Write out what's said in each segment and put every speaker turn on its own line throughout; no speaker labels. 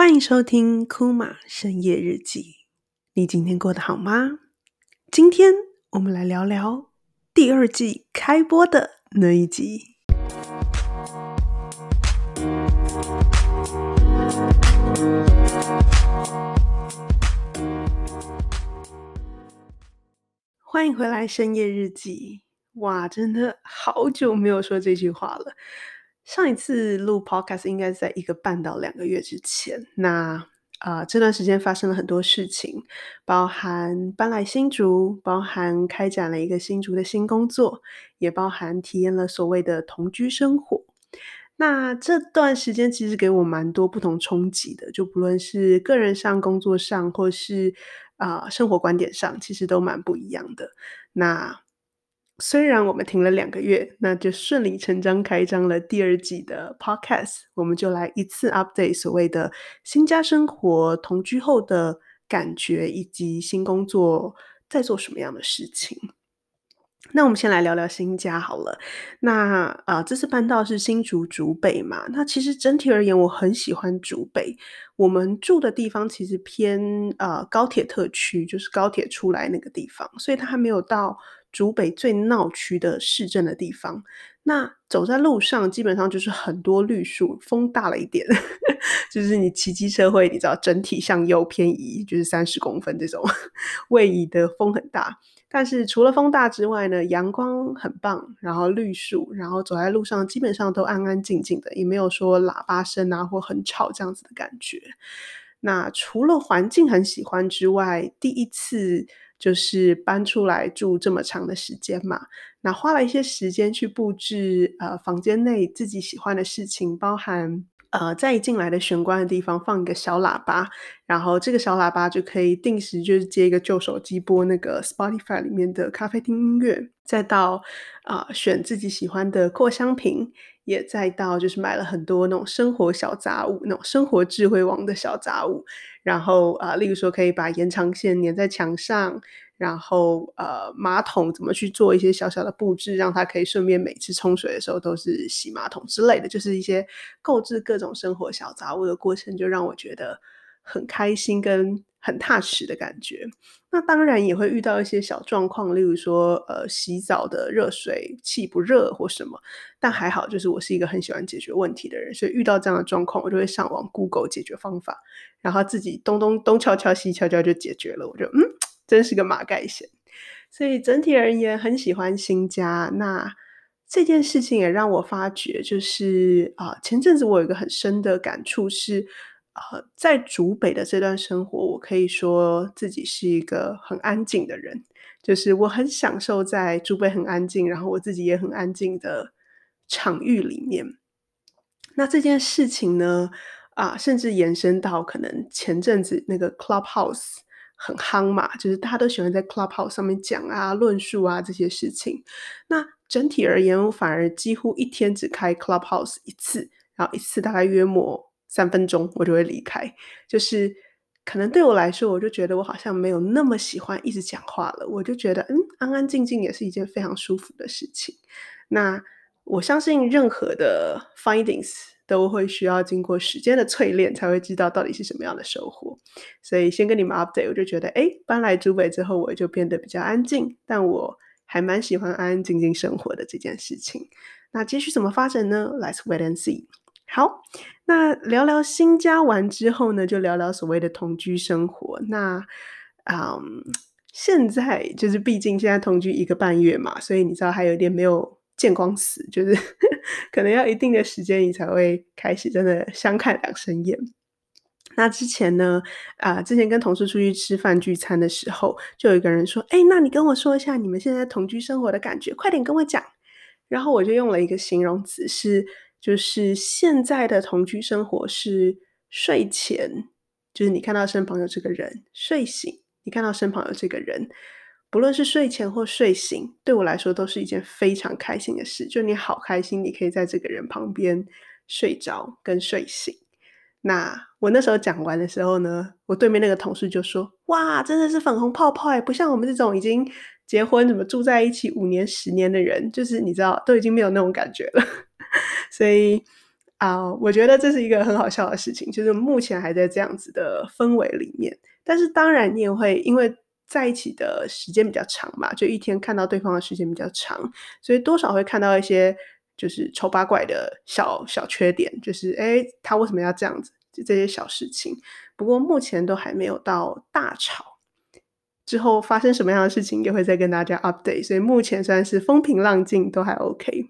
欢迎收听库玛深夜日记。你今天过得好吗？今天我们来聊聊第二季开播的那一集。欢迎回来深夜日记。哇，真的好久没有说这句话了。上一次录 podcast 应该在一个半到两个月之前。那啊、呃，这段时间发生了很多事情，包含搬来新竹，包含开展了一个新竹的新工作，也包含体验了所谓的同居生活。那这段时间其实给我蛮多不同冲击的，就不论是个人上、工作上，或是啊、生活观点上，其实都蛮不一样的。那虽然我们停了两个月，那就顺理成章开张了第二季的 Podcast。我们就来一次 update 所谓的新家生活、同居后的感觉，以及新工作在做什么样的事情。那我们先来聊聊新家好了。那啊、呃，这次搬到是新竹竹北嘛？那其实整体而言，我很喜欢竹北。我们住的地方其实偏呃高铁特区，就是高铁出来那个地方，所以它还没有到。竹北最闹区的市镇的地方，那走在路上基本上就是很多绿树，风大了一点，就是你骑机车会，你知道整体向右偏移，就是三十公分这种 位移的风很大。但是除了风大之外呢，阳光很棒，然后绿树，然后走在路上基本上都安安静静的，也没有说喇叭声啊或很吵这样子的感觉。那除了环境很喜欢之外，第一次。就是搬出来住这么长的时间嘛，那花了一些时间去布置呃房间内自己喜欢的事情，包含呃在一进来的玄关的地方放一个小喇叭，然后这个小喇叭就可以定时就是接一个旧手机播那个 Spotify 里面的咖啡厅音乐，再到啊、选自己喜欢的扩香瓶，也再到就是买了很多那种生活小杂物，那种生活智慧王的小杂物。然后啊、例如说可以把延长线粘在墙上，然后呃，马桶怎么去做一些小小的布置，让它可以顺便每次冲水的时候都是洗马桶之类的，就是一些购置各种生活小杂物的过程，就让我觉得很开心跟很踏实的感觉。那当然也会遇到一些小状况，例如说呃，洗澡的热水器不热或什么，但还好，就是我是一个很喜欢解决问题的人，所以遇到这样的状况，我就会上网 Google 解决方法。然后自己东东东敲敲西敲敲就解决了，我就嗯，真是个马盖先。所以整体而言很喜欢新家。那这件事情也让我发觉，就是啊、前阵子我有一个很深的感触是，呃，在竹北的这段生活，我可以说自己是一个很安静的人，就是我很享受在竹北很安静，然后我自己也很安静的场域里面。那这件事情呢？啊，甚至延伸到可能前阵子那个 Clubhouse 很夯嘛，就是大家都喜欢在 Clubhouse 上面讲啊、论述啊这些事情。那整体而言，我反而几乎一天只开 Clubhouse 一次，然后一次大概约莫三分钟，我就会离开。就是可能对我来说，我就觉得我好像没有那么喜欢一直讲话了，我就觉得嗯，安安静静也是一件非常舒服的事情。那我相信任何的 findings。都会需要经过时间的淬炼，才会知道到底是什么样的收获。所以先跟你们 update，我就觉得，哎，搬来竹北之后，我就变得比较安静，但我还蛮喜欢安安静静生活的这件事情。那继续怎么发展呢？Let's wait and see。好，那聊聊新家完之后呢，就聊聊所谓的同居生活。那，嗯，现在就是毕竟现在同居一个半月嘛，所以你知道还有点没有。见光死，就是 可能要一定的时间，你才会开始真的相看两生厌。那之前呢，啊、之前跟同事出去吃饭聚餐的时候，就有一个人说：“哎，那你跟我说一下你们现在同居生活的感觉，快点跟我讲。”然后我就用了一个形容词，是就是现在的同居生活是睡前，就是你看到身旁有这个人；睡醒，你看到身旁有这个人。不论是睡前或睡醒，对我来说都是一件非常开心的事。就你好开心，你可以在这个人旁边睡着跟睡醒。那我那时候讲完的时候呢，我对面那个同事就说：“哇，真的是粉红泡泡哎，不像我们这种已经结婚、怎么住在一起五年、十年的人，就是你知道，都已经没有那种感觉了。”所以啊我觉得这是一个很好笑的事情，就是目前还在这样子的氛围里面。但是当然，你也会因为在一起的时间比较长嘛，就一天看到对方的时间比较长，所以多少会看到一些就是丑八怪的小小缺点，就是诶，他为什么要这样子？就这些小事情。不过目前都还没有到大吵，之后发生什么样的事情也会再跟大家 update。所以目前算是风平浪静，都还 OK。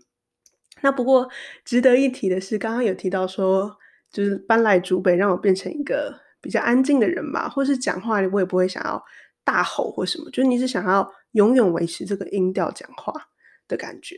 那不过值得一提的是，刚刚有提到说，就是搬来竹北，让我变成一个比较安静的人嘛，或是讲话我也不会想要大吼或什么，就是你是想要永远维持这个音调讲话的感觉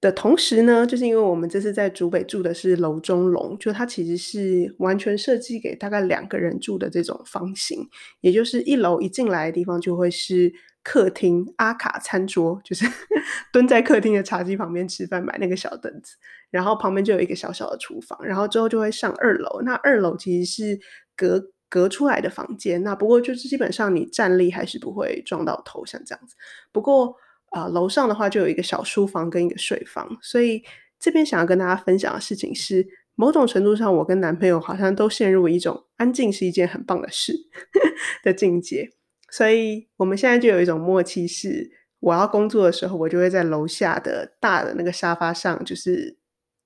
的同时呢，就是因为我们这次在竹北住的是楼中楼，就它其实是完全设计给大概两个人住的这种房型，也就是一楼一进来的地方就会是。客厅阿卡餐桌，就是 蹲在客厅的茶几旁边吃饭，买那个小凳子，然后旁边就有一个小小的厨房，然后之后就会上二楼。那二楼其实是隔隔出来的房间，那不过就是基本上你站立还是不会撞到头，像这样子。不过啊、楼上的话就有一个小书房跟一个睡房，所以这边想要跟大家分享的事情是，某种程度上，我跟男朋友好像都陷入一种安静是一件很棒的事 的境界。所以我们现在就有一种默契，是我要工作的时候，我就会在楼下的大的那个沙发上，就是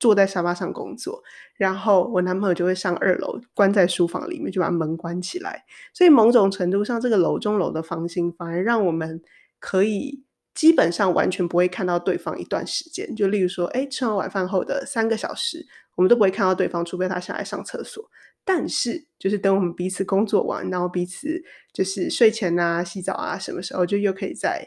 坐在沙发上工作。然后我男朋友就会上二楼，关在书房里面，就把门关起来。所以某种程度上，这个楼中楼的房型反而让我们可以基本上完全不会看到对方一段时间。就例如说，哎，吃完晚饭后的三个小时，我们都不会看到对方，除非他下来上厕所。但是，就是等我们彼此工作完，然后彼此就是睡前啊、洗澡啊，什么时候就又可以再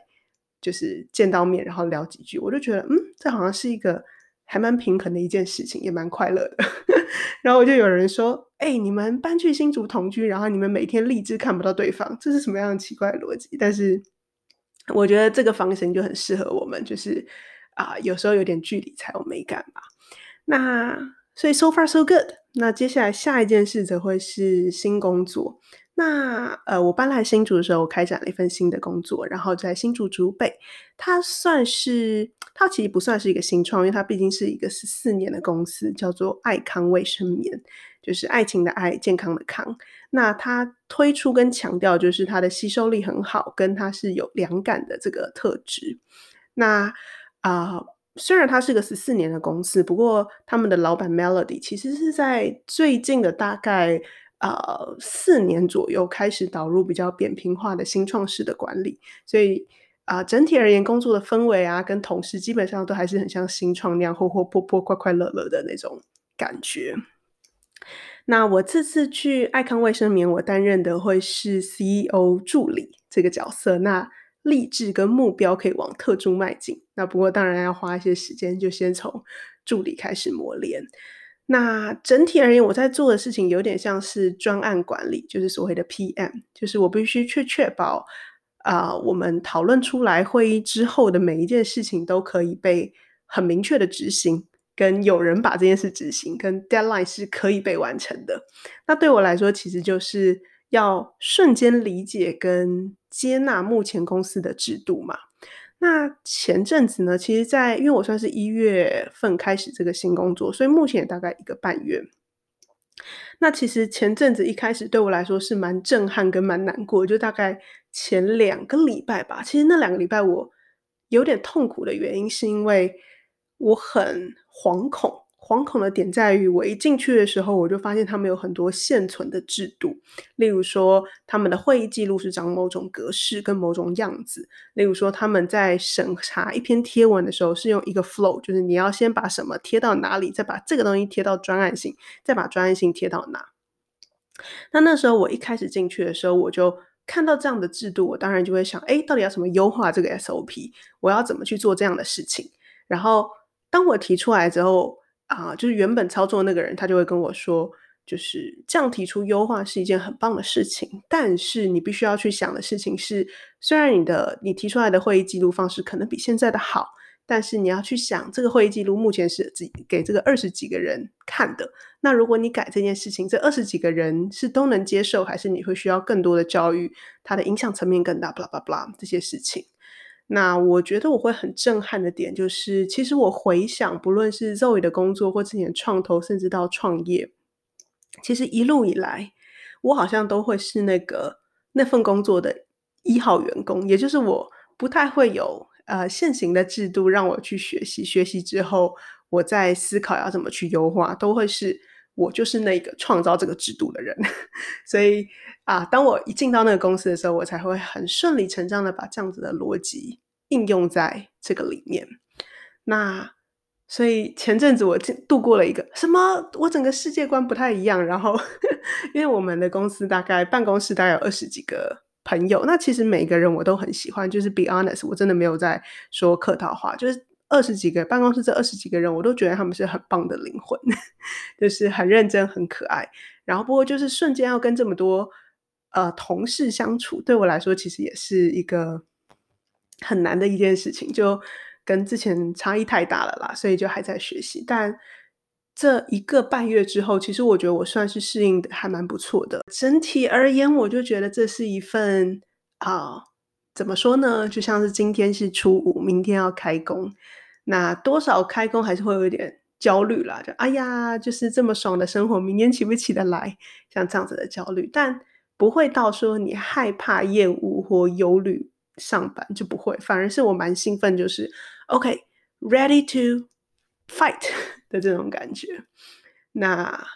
就是见到面，然后聊几句，我就觉得，嗯，这好像是一个还蛮平衡的一件事情，也蛮快乐的。然后我就有人说，哎、你们搬去新竹同居，然后你们每天立志看不到对方，这是什么样的奇怪逻辑？但是我觉得这个房型就很适合我们，就是啊、有时候有点距离才有美感嘛。那所以 so far so good。那接下来下一件事则会是新工作。那呃，我搬来新竹的时候，我开展了一份新的工作，然后在新竹竹北，它算是它其实不算是一个新创，因为它毕竟是一个十四年的公司，叫做爱康卫生棉，就是爱情的爱，健康的康。那它推出跟强调就是它的吸收力很好，跟它是有凉感的这个特质。那啊。呃虽然它是个十四年的公司，不过他们的老板 Melody 其实是在最近的大概呃四年左右开始导入比较扁平化的新创式的管理，所以啊、整体而言工作的氛围啊跟同事基本上都还是很像新创那样活活泼泼、快快乐乐的那种感觉。那我这次去爱康卫生棉，我担任的会是 CEO 助理这个角色。那励志跟目标可以往特助迈进，那不过当然要花一些时间，就先从助理开始磨练。那整体而言，我在做的事情有点像是专案管理，就是所谓的 PM，就是我必须去确保啊、我们讨论出来会议之后的每一件事情都可以被很明确的执行，跟有人把这件事执行，跟 deadline 是可以被完成的。那对我来说，其实就是。要瞬间理解跟接纳目前公司的制度嘛。那前阵子呢，其实在，因为我算是一月份开始这个新工作，所以目前也大概一个半月。那其实前阵子一开始对我来说是蛮震撼跟蛮难过，就大概前两个礼拜吧。其实那两个礼拜我有点痛苦的原因，是因为我很惶恐。惶恐的点在于，我一进去的时候，我就发现他们有很多现存的制度，例如说他们的会议记录是长某种格式跟某种样子，例如说他们在审查一篇贴文的时候是用一个 flow，就是你要先把什么贴到哪里，再把这个东西贴到专案性，再把专案性贴到哪。那那时候我一开始进去的时候，我就看到这样的制度，我当然就会想，哎，到底要怎么优化这个 SOP？我要怎么去做这样的事情？然后当我提出来之后，啊、就是原本操作那个人，他就会跟我说，就是这样提出优化是一件很棒的事情，但是你必须要去想的事情是，虽然你的你提出来的会议记录方式可能比现在的好，但是你要去想，这个会议记录目前是只给这个二十几个人看的，那如果你改这件事情，这二十几个人是都能接受，还是你会需要更多的教育，它的影响层面更大，blah blah blah 这些事情。那我觉得我会很震撼的点就是，其实我回想，不论是 Zoe 的工作，或之前创投，甚至到创业，其实一路以来，我好像都会是那个那份工作的一号员工，也就是我不太会有呃现行的制度让我去学习，学习之后我再思考要怎么去优化，都会是我就是那个创造这个制度的人，所以。啊！当我一进到那个公司的时候，我才会很顺理成章的把这样子的逻辑应用在这个里面。那所以前阵子我度过了一个什么？我整个世界观不太一样。然后 因为我们的公司大概办公室大概有二十几个朋友，那其实每个人我都很喜欢。就是 be honest，我真的没有在说客套话。就是二十几个办公室这二十几个人，我都觉得他们是很棒的灵魂，就是很认真、很可爱。然后不过就是瞬间要跟这么多。呃，同事相处对我来说其实也是一个很难的一件事情，就跟之前差异太大了啦，所以就还在学习。但这一个半月之后，其实我觉得我算是适应的还蛮不错的。整体而言，我就觉得这是一份啊、怎么说呢？就像是今天是初五，明天要开工，那多少开工还是会有一点焦虑啦。就哎呀，就是这么爽的生活，明天起不起得来？像这样子的焦虑，但。不会到说你害怕、厌恶或忧虑上班就不会，反而是我蛮兴奋，就是 OK，ready to fight 的这种感觉。那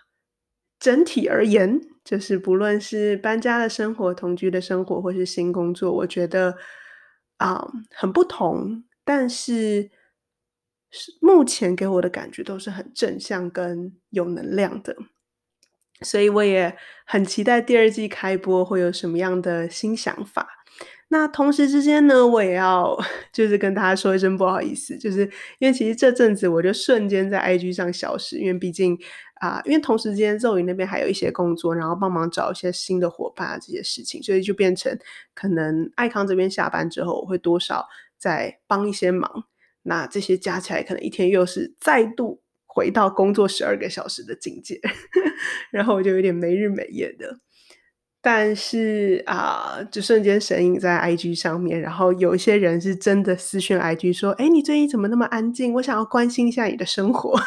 整体而言，就是不论是搬家的生活、同居的生活，或是新工作，我觉得啊、很不同，但是是目前给我的感觉都是很正向跟有能量的。所以我也很期待第二季开播会有什么样的新想法。那同时之间呢，我也要 就是跟大家说一声不好意思，就是因为其实这阵子我就瞬间在 IG 上消失，因为毕竟啊、因为同时之间 Zoe 那边还有一些工作，然后帮忙找一些新的伙伴啊这些事情，所以就变成可能爱康这边下班之后，我会多少再帮一些忙。那这些加起来，可能一天又是再度。回到工作十二个小时的境界，然后我就有点没日没夜的。但是啊、就瞬间神隐在 IG 上面，然后有一些人是真的私讯 IG 说：“哎，你最近怎么那么安静？我想要关心一下你的生活，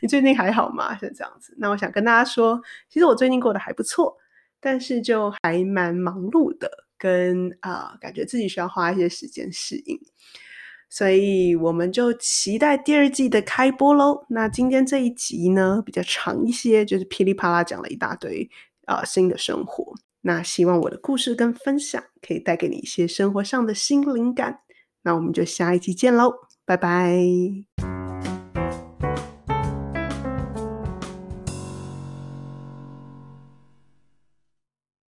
你最近还好吗？”是这样子。那我想跟大家说，其实我最近过得还不错，但是就还蛮忙碌的，跟啊、感觉自己需要花一些时间适应。所以我们就期待第二季的开播喽。那今天这一集呢，比较长一些，就是噼里啪啦讲了一大堆、呃、新的生活。那希望我的故事跟分享可以带给你一些生活上的新灵感。那我们就下一集见喽，拜拜。